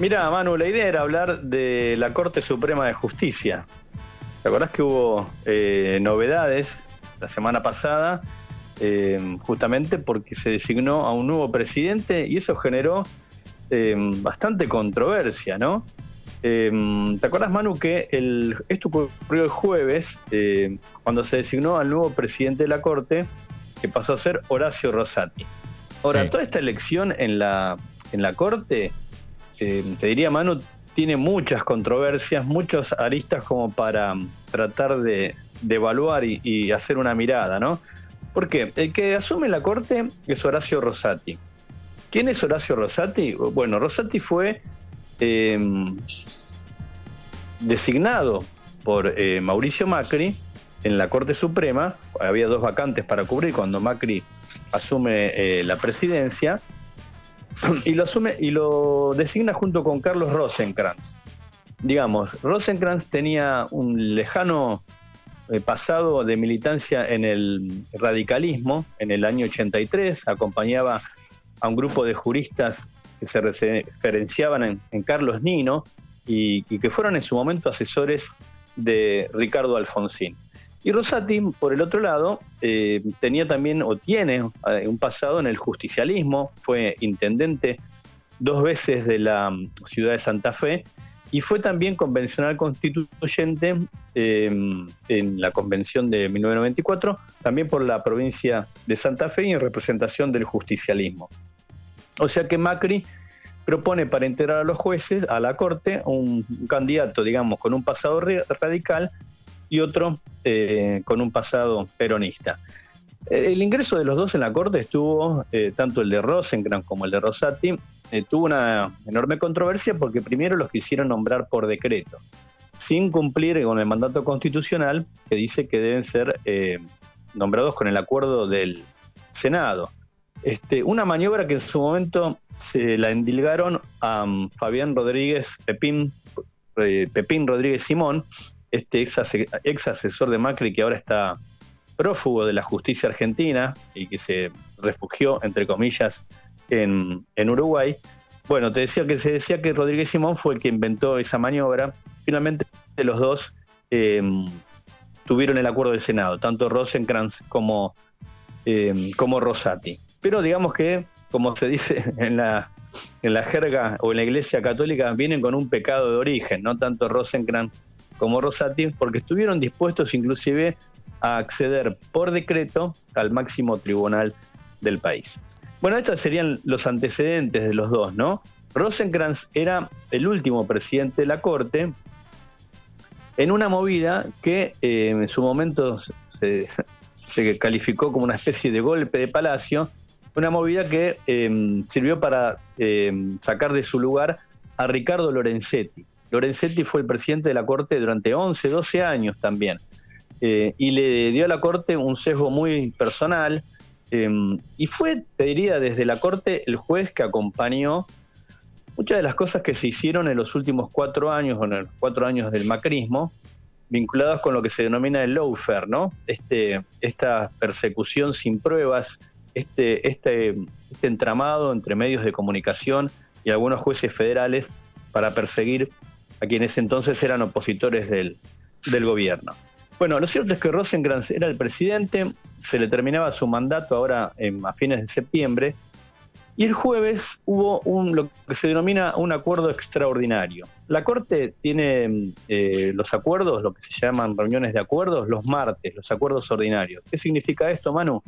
Mira, Manu, la idea era hablar de la Corte Suprema de Justicia. ¿Te acordás que hubo eh, novedades la semana pasada? Eh, justamente porque se designó a un nuevo presidente y eso generó eh, bastante controversia, ¿no? ¿Te acordás, Manu, que el, esto ocurrió el jueves cuando se designó al nuevo presidente de la Corte, que pasó a ser Horacio Rosati? Ahora, toda esta elección en la, en la Corte eh, te diría, Manu, tiene muchas controversias, muchos aristas como para tratar de, evaluar y, hacer una mirada, ¿no? Porque el que asume la corte es Horacio Rosati. ¿Quién es Horacio Rosati? Bueno, Rosati fue eh, designado por eh, Mauricio Macri en la Corte Suprema. Había dos vacantes para cubrir cuando Macri asume la presidencia y lo asume y lo designa junto con Carlos Rosenkrantz. Digamos, Rosenkrantz tenía un lejano eh, pasado de militancia en el radicalismo en el año 83, acompañaba a un grupo de juristas que se referenciaban en, Carlos Nino y, que fueron en su momento asesores de Ricardo Alfonsín. Y Rosati, por el otro lado, eh, tenía también o tiene eh, un pasado en el justicialismo, fue intendente dos veces de la mm, ciudad de Santa Fe y fue también convencional constituyente em, en la convención de 1994, también por la provincia de Santa Fe y en representación del justicialismo. O sea que Macri propone para integrar a los jueces a la Corte un candidato, digamos, con un pasado radical y otro eh, con un pasado peronista. El ingreso de los dos en la Corte estuvo, eh, tanto el de Rosenkrantz como el de Rosati, eh, tuvo una enorme controversia porque primero los quisieron nombrar por decreto, sin cumplir con el mandato constitucional que dice que deben ser nombrados con el acuerdo del Senado. Este, una maniobra que en su momento se la endilgaron a um, Fabián Rodríguez Pepín, Pepín Rodríguez Simón, este ex, asesor de Macri que ahora está prófugo de la justicia argentina y que se refugió, entre comillas, en, Uruguay. Bueno, te decía que se decía que Rodríguez Simón fue el que inventó esa maniobra. Finalmente los dos em, tuvieron el acuerdo del Senado, tanto Rosenkrantz como, em, como Rosati. Pero digamos que, como se dice en la, en la jerga o en la iglesia católica, vienen con un pecado de origen, no tanto Rosenkrantz como Rosati, porque estuvieron dispuestos inclusive a acceder por decreto al máximo tribunal del país. Bueno, estos serían los antecedentes de los dos, ¿no? Rosenkrantz era el último presidente de la Corte en una movida que eh, en su momento se, calificó como una especie de golpe de palacio, una movida que eh, sirvió para eh, sacar de su lugar a Ricardo Lorenzetti. Lorenzetti fue el presidente de la Corte durante 11, 12 años también. Eh, y le dio a la Corte un sesgo muy personal. Eh, y fue, te diría, desde la Corte el juez que acompañó muchas de las cosas que se hicieron en los últimos cuatro años, o en los cuatro años del macrismo, vinculadas con lo que se denomina el lawfare, ¿no? Este, esta persecución sin pruebas, este, este, este entramado entre medios de comunicación y algunos jueces federales para perseguir a quienes entonces eran opositores del, gobierno. Bueno, lo cierto es que Rosenkrantz era el presidente, se le terminaba su mandato ahora a fines de septiembre, y el jueves hubo lo que se denomina un acuerdo extraordinario. La Corte tiene eh, los acuerdos, lo que se llaman reuniones de acuerdos, los martes, los acuerdos ordinarios. ¿Qué significa esto, Manu?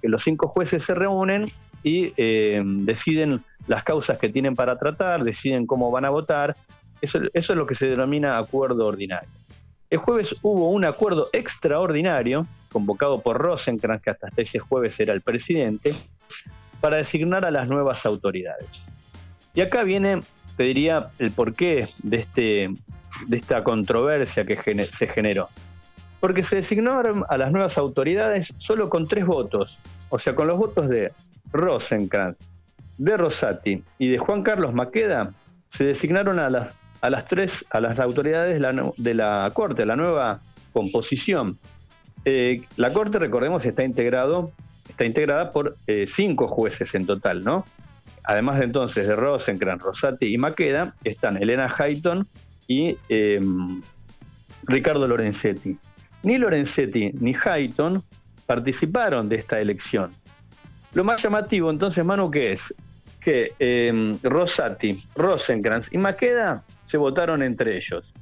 Que los cinco jueces se reúnen y eh, deciden las causas que tienen para tratar, deciden cómo van a votar eso, es lo que se denomina acuerdo ordinario. El jueves hubo un acuerdo extraordinario, convocado por Rosenkrantz, que hasta ese jueves era el presidente, para designar a las nuevas autoridades. Y acá viene, te diría, el porqué de, este, de esta controversia que se generó. Porque se designaron a las nuevas autoridades solo con tres votos, o sea, con los votos de Rosenkrantz, de Rosati y de Juan Carlos Maqueda, se designaron a las a las tres, a las autoridades de la, Corte, la nueva composición. Eh, la Corte, recordemos, está integrado, está integrada por eh, cinco jueces en total, ¿no? además de entonces de Rosencrantz, Rosati y Maqueda, están Elena Hayton y em, Ricardo Lorenzetti. Ni Lorenzetti ni Hayton participaron de esta elección. Lo más llamativo entonces, Manu, ¿qué es? Que eh, Rosati, Rosenkrantz y Maqueda se votaron entre ellos.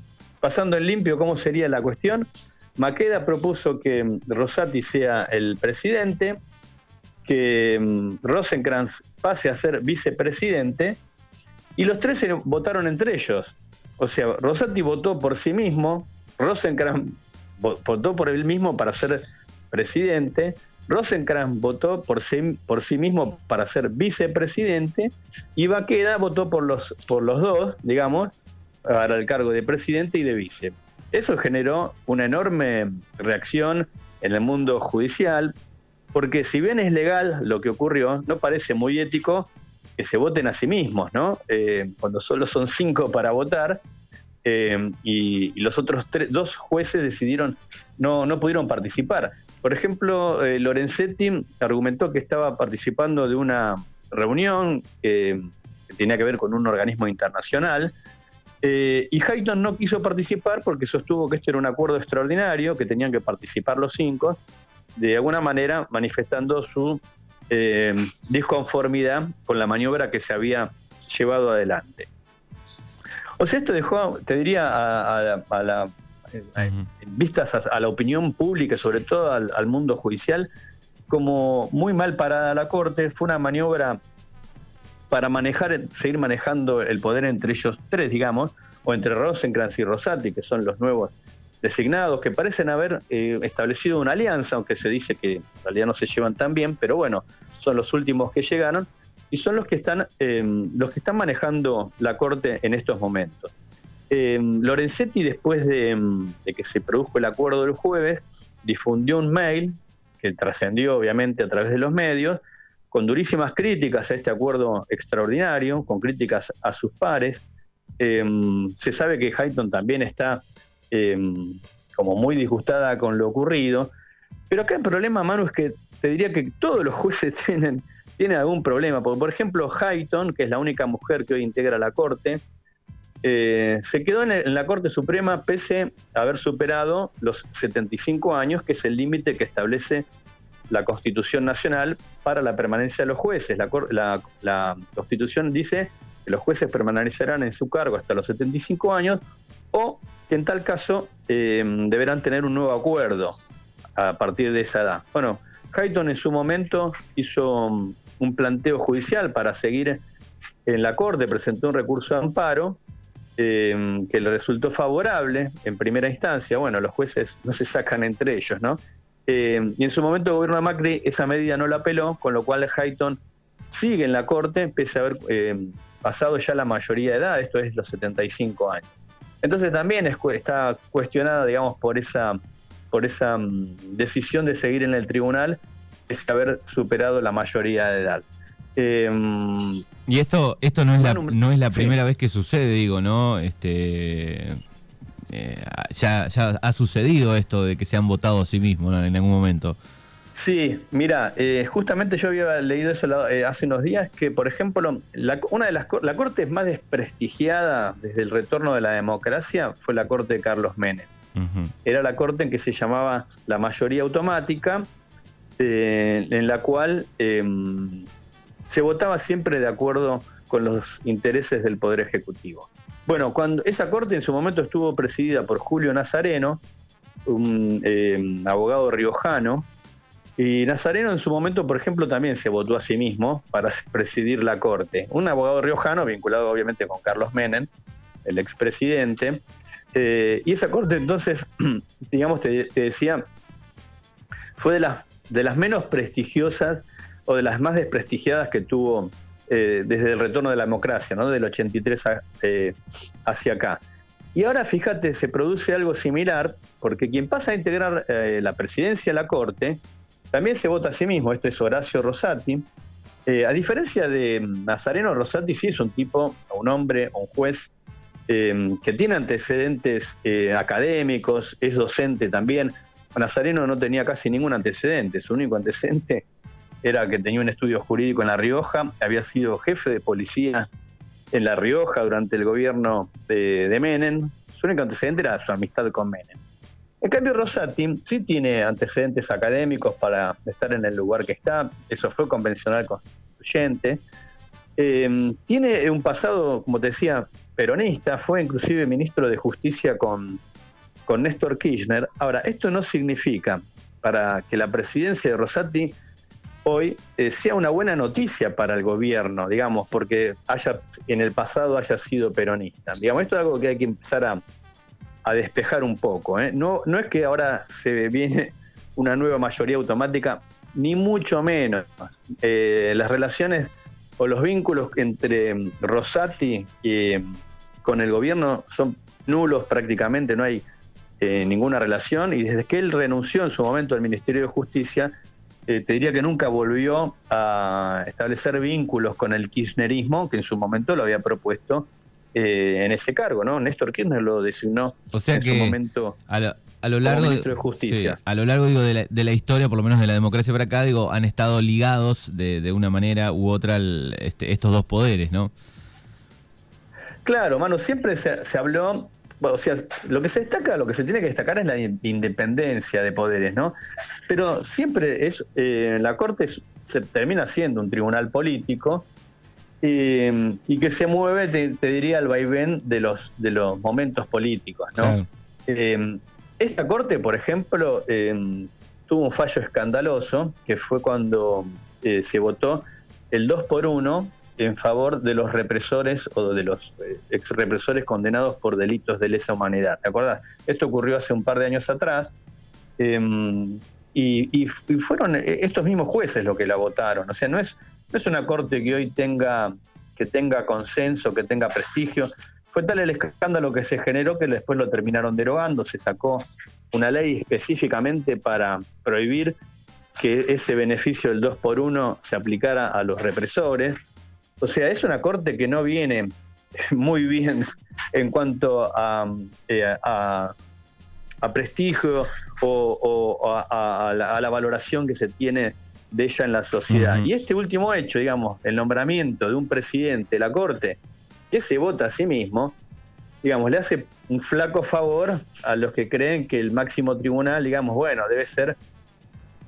Pasando en limpio, ¿cómo sería la cuestión? Maqueda propuso que em, Rosati sea el presidente, que em, Rosenkrantz pase a ser vicepresidente, y los tres votaron entre ellos. O sea, Rosati votó por sí mismo, Rosenkrantz votó por él mismo para ser presidente, Rosenkrantz votó por sí, por sí mismo para ser vicepresidente y Baqueda votó por los, por los dos, digamos, para el cargo de presidente y de vice. Eso generó una enorme reacción en el mundo judicial, porque si bien es legal lo que ocurrió, no parece muy ético que se voten a sí mismos, ¿no? Eh, cuando solo son cinco para votar, eh, y, los otros dos jueces decidieron, no, no pudieron participar. Por ejemplo, eh, Lorenzetti argumentó que estaba participando de una reunión que tenía que ver con un organismo internacional, eh, y Hayton no quiso participar porque sostuvo que esto era un acuerdo extraordinario, que tenían que participar los cinco, de alguna manera manifestando su disconformidad con la maniobra que se había llevado adelante. O sea, esto dejó, te diría, a, la, vistas a, la opinión pública, sobre todo al, mundo judicial, como muy mal parada la Corte. Fue una maniobra para manejar, seguir manejando el poder entre ellos tres, digamos, o entre Rosenkrantz y Rosati, que son los nuevos designados, que parecen haber eh, establecido una alianza, aunque se dice que en realidad no se llevan tan bien, pero bueno, son los últimos que llegaron y son los que están, eh, los que están manejando la Corte en estos momentos. Eh, Lorenzetti, después de, que se produjo el acuerdo del jueves, difundió un mail que trascendió obviamente a través de los medios, con durísimas críticas a este acuerdo extraordinario, con críticas a sus pares. Eh, se sabe que Hayton también está como muy disgustada con lo ocurrido, pero acá el problema, Manu, es que te diría que todos los jueces tienen tiene algún problema. Porque, por ejemplo, Hayton, que es la única mujer que hoy integra la Corte, eh, se quedó en, la Corte Suprema pese a haber superado los 75 años, que es el límite que establece la Constitución Nacional para la permanencia de los jueces. La, Constitución dice que los jueces permanecerán en su cargo hasta los 75 años o que en tal caso eh, deberán tener un nuevo acuerdo a partir de esa edad. Bueno, Hayton en su momento hizo un planteo judicial para seguir en la Corte, presentó un recurso de amparo eh, que le resultó favorable en primera instancia. Bueno, los jueces no se sacan entre ellos, ¿no? Eh, y en su momento el gobierno de Macri esa medida no la apeló, con lo cual Hayton sigue en la Corte, pese a haber eh, pasado ya la mayoría de edad, esto es los 75 años. Entonces también está cuestionada, digamos, por esa, por esa mm, decisión de seguir en el tribunal es haber superado la mayoría de edad. Em, y esto, esto no es la, no es la primera vez que sucede, digo, ¿no? Este, eh, ya, ha sucedido esto de que se han votado a sí mismos en algún momento. Sí, mira, eh, justamente yo había leído eso eh, hace unos días, que por ejemplo, la, una de las la corte más desprestigiada desde el retorno de la democracia fue la corte de Carlos Menem. Era la corte en que se llamaba la mayoría automática eh, en la cual em, se votaba siempre de acuerdo con los intereses del Poder Ejecutivo. Bueno, cuando esa corte en su momento estuvo presidida por Julio Nazareno, un em, abogado riojano, y Nazareno en su momento, por ejemplo, también se votó a sí mismo para presidir la corte. Un abogado riojano vinculado obviamente con Carlos Menem, el expresidente. Eh, y esa corte entonces, digamos, te decía, fue de las menos prestigiosas o de las más desprestigiadas que tuvo eh, desde el retorno de la democracia, ¿no? del 83 eh, hacia acá. Y ahora fíjate, se produce algo similar, porque quien pasa a integrar eh, la presidencia a la Corte, también se vota a sí mismo, esto es Horacio Rosati. a diferencia de Nazareno, Rosati sí es un tipo, un hombre, un juez que tiene antecedentes académicos, es docente también, Nazareno no tenía casi ningún antecedente, su único antecedente era que tenía un estudio jurídico en La Rioja, había sido jefe de policía en La Rioja durante el gobierno de, de Menem. Su único antecedente era su amistad con Menem. En cambio, Rosati sí tiene antecedentes académicos para estar en el lugar que está, eso fue convencional constituyente. Eh, tiene un pasado, como te decía, peronista, fue inclusive ministro de Justicia con, con Néstor Kirchner. Ahora, esto no significa para que la presidencia de Rosati hoy eh, sea una buena noticia para el gobierno, digamos, porque haya en el pasado haya sido peronista. Digamos, esto es algo que hay que empezar a, a despejar un poco. ¿eh? No, no es que ahora se viene una nueva mayoría automática, ni mucho menos. Eh, las relaciones o los vínculos entre Rosati y con el gobierno son nulos prácticamente, no hay ninguna relación y desde que él renunció en su momento al Ministerio de Justicia, te diría que nunca volvió a establecer vínculos con el kirchnerismo, que en su momento lo había propuesto eh, en ese cargo, ¿no? Néstor Kirchner lo designó en su momento a lo, largo como ministro de, Justicia. a lo largo digo, de, la, historia, por lo menos de la democracia para acá, digo, han estado ligados de, una manera u otra este, estos dos poderes, ¿no? Claro, mano, siempre se, habló o sea, lo que se destaca, lo que se tiene que destacar es la independencia de poderes, ¿no? Pero siempre es, eh, la Corte se termina siendo un tribunal político eh, y que se mueve, te, diría, al vaivén de los, de los momentos políticos. ¿no? Eh, esta corte, por ejemplo, tuvo un fallo escandaloso, que fue cuando se votó el 2 por 1 en favor de los represores o de los ex represores condenados por delitos de lesa humanidad. ¿Te acuerdas? Esto ocurrió hace un par de años atrás. Y, fueron estos mismos jueces los que la votaron. O sea, no es, es una corte que hoy tenga, que tenga consenso, que tenga prestigio. Fue tal el escándalo que se generó que después lo terminaron derogando. Se sacó una ley específicamente para prohibir que ese beneficio del 2 por 1 se aplicara a los represores. O sea, es una corte que no viene muy bien en cuanto a, eh, a a prestigio o, a, la, valoración que se tiene de ella en la sociedad. Y este último hecho, digamos, el nombramiento de un presidente de la Corte que se vota a sí mismo, digamos, le hace un flaco favor a los que creen que el máximo tribunal, digamos, bueno, debe ser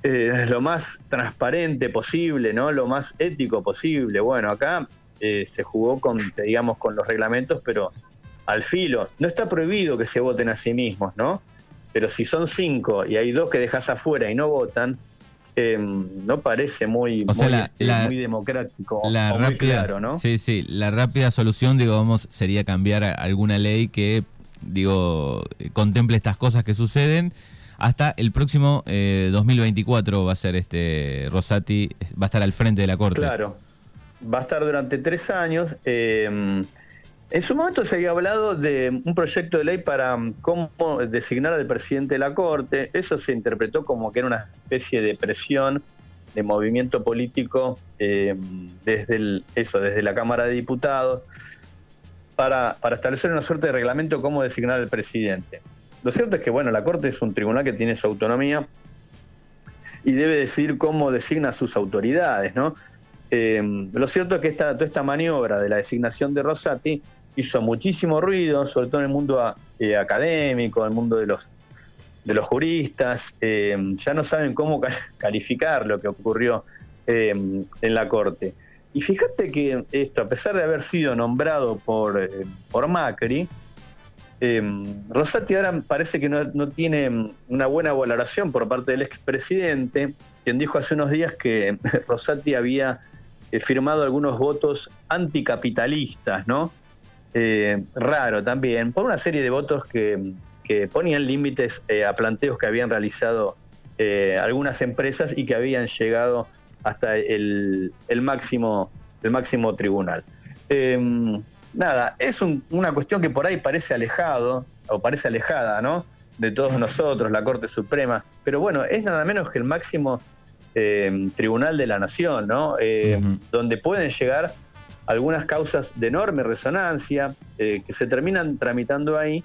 eh, lo más transparente posible, ¿no? Lo más ético posible. Bueno, acá eh, se jugó con, digamos, con los reglamentos, pero al filo. No está prohibido que se voten a sí mismos, ¿no? Pero si son cinco y hay dos que dejas afuera y no votan, em, no parece muy, este, muy, democrático la muy claro, ¿no? Sí, sí, la rápida solución, digamos, sería cambiar alguna ley que, digo, contemple estas cosas que suceden. Hasta el próximo 2024 eh, va a ser este Rosati, va a estar al frente de la Corte. Claro, va a estar durante tres años. Eh, en su momento se había hablado de un proyecto de ley para mm, cómo designar al presidente de la Corte. Eso se interpretó como que era una especie de presión de movimiento político eh, desde eso, desde la Cámara de Diputados, para, establecer una suerte de reglamento cómo designar al presidente. Lo cierto es que bueno, la Corte es un tribunal que tiene su autonomía y debe decidir cómo designa a sus autoridades, ¿no? Eh, lo cierto es que toda esta maniobra de la designación de Rosati hizo muchísimo ruido, sobre todo en el mundo eh, académico, en el mundo de los, de los juristas. Eh, ya no saben cómo calificar lo que ocurrió en la Corte. Y fíjate que esto, a pesar de haber sido nombrado por, por Macri, Rosati ahora parece que no, tiene una buena valoración por parte del expresidente, quien dijo hace unos días que Rosati había firmado algunos votos anticapitalistas, ¿no? Eh, raro también, por una serie de votos que, ponían límites eh, a planteos que habían realizado eh, algunas empresas y que habían llegado hasta el, máximo, el máximo tribunal. Em, nada, es una cuestión que por ahí parece alejado, o parece alejada, ¿no? De todos nosotros, la Corte Suprema, pero bueno, es nada menos que el máximo em, tribunal de la nación, ¿no? Donde pueden llegar algunas causas de enorme resonancia eh, que se terminan tramitando ahí.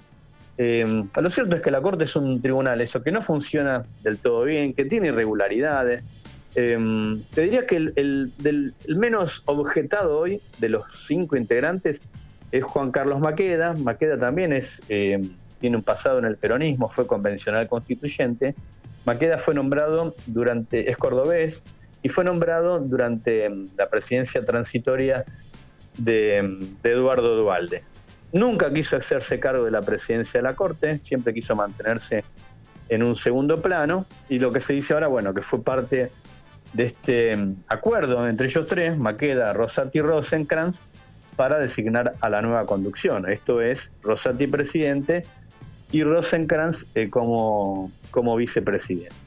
Eh, lo cierto es que la Corte es un tribunal, eso que no funciona del todo bien, que tiene irregularidades, Em, te diría que el, menos objetado hoy de los cinco integrantes es Juan Carlos Maqueda. Maqueda también es, em, tiene un pasado en el peronismo, fue convencional constituyente. Maqueda fue nombrado durante, es cordobés, y fue nombrado durante em, la presidencia transitoria de, de Eduardo Dualde. Nunca quiso hacerse cargo de la presidencia de la Corte, siempre quiso mantenerse en un segundo plano, y lo que se dice ahora, bueno, que fue parte de este mm, acuerdo entre ellos tres, Maqueda, Rosati y Rosenkrantz, para designar a la nueva conducción. Esto es Rosati presidente y Rosenkrantz eh, como, como vicepresidente.